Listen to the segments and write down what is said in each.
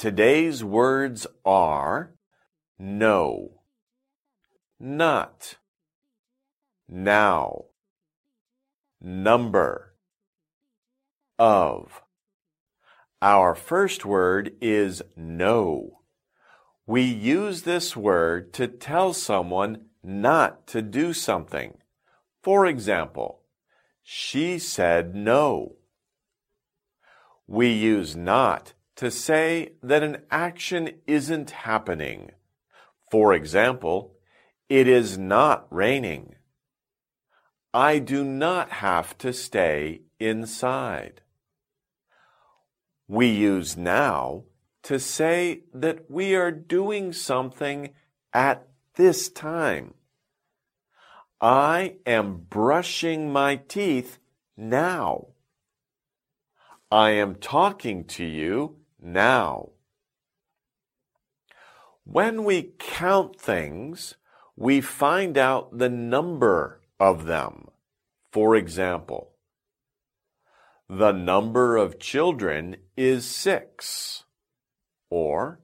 Today's words are no, not, now, number, of. Our first word is no. We use this word to tell someone not to do something. For example, she said no. We use not to say that an action isn't happening. For example, it is not raining. I do not have to stay inside. We use now to say that we are doing something at this time. I am brushing my teeth now. I am talking to you now. When we count things, we find out the number of them. For example, the number of children is six. Or,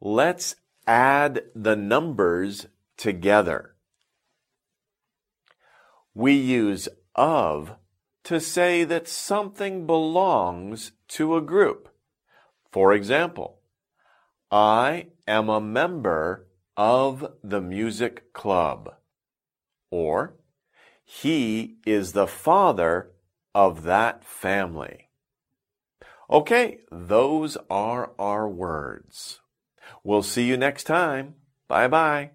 let's add the numbers together. We use of to say that something belongs to a group. For example, I am a member of the music club. Or, he is the father of that family. Okay, those are our words. We'll see you next time. Bye bye.